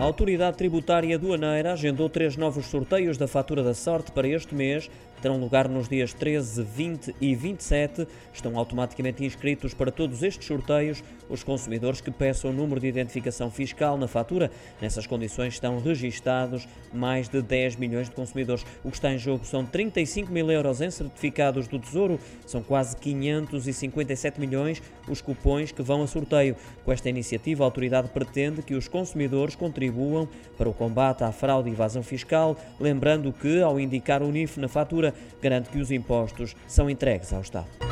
A Autoridade Tributária Aduaneira agendou três novos sorteios da fatura da sorte para este mês. Terão lugar nos dias 13, 20 e 27. Estão automaticamente inscritos para todos estes sorteios os consumidores que peçam o número de identificação fiscal na fatura. Nessas condições estão registados mais de 10 milhões de consumidores. O que está em jogo são 35 mil euros em certificados do Tesouro, são quase 557 milhões os cupões que vão a sorteio. Com esta iniciativa, a autoridade pretende que os consumidores contribuam para o combate à fraude e evasão fiscal, lembrando que, ao indicar o NIF na fatura, garante que os impostos são entregues ao Estado.